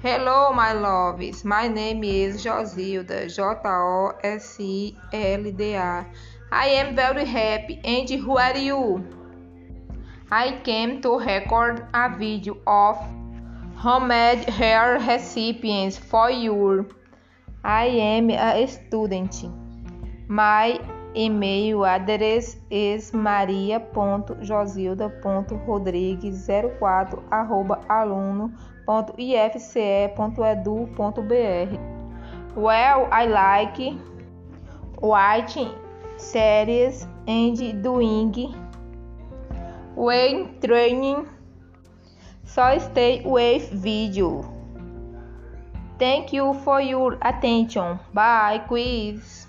Hello, my loves. My name is Josilda. J O S I L D A. I am very happy. And who are you? I came to record a video of homemade hair recipients for you. I am a student. My email address is maria.josilda.rodrigues04 arroba aluno.ifce.edu.br Well, I like watching series and doing weight training. So stay with video. Thank you for your attention. Bye, quiz.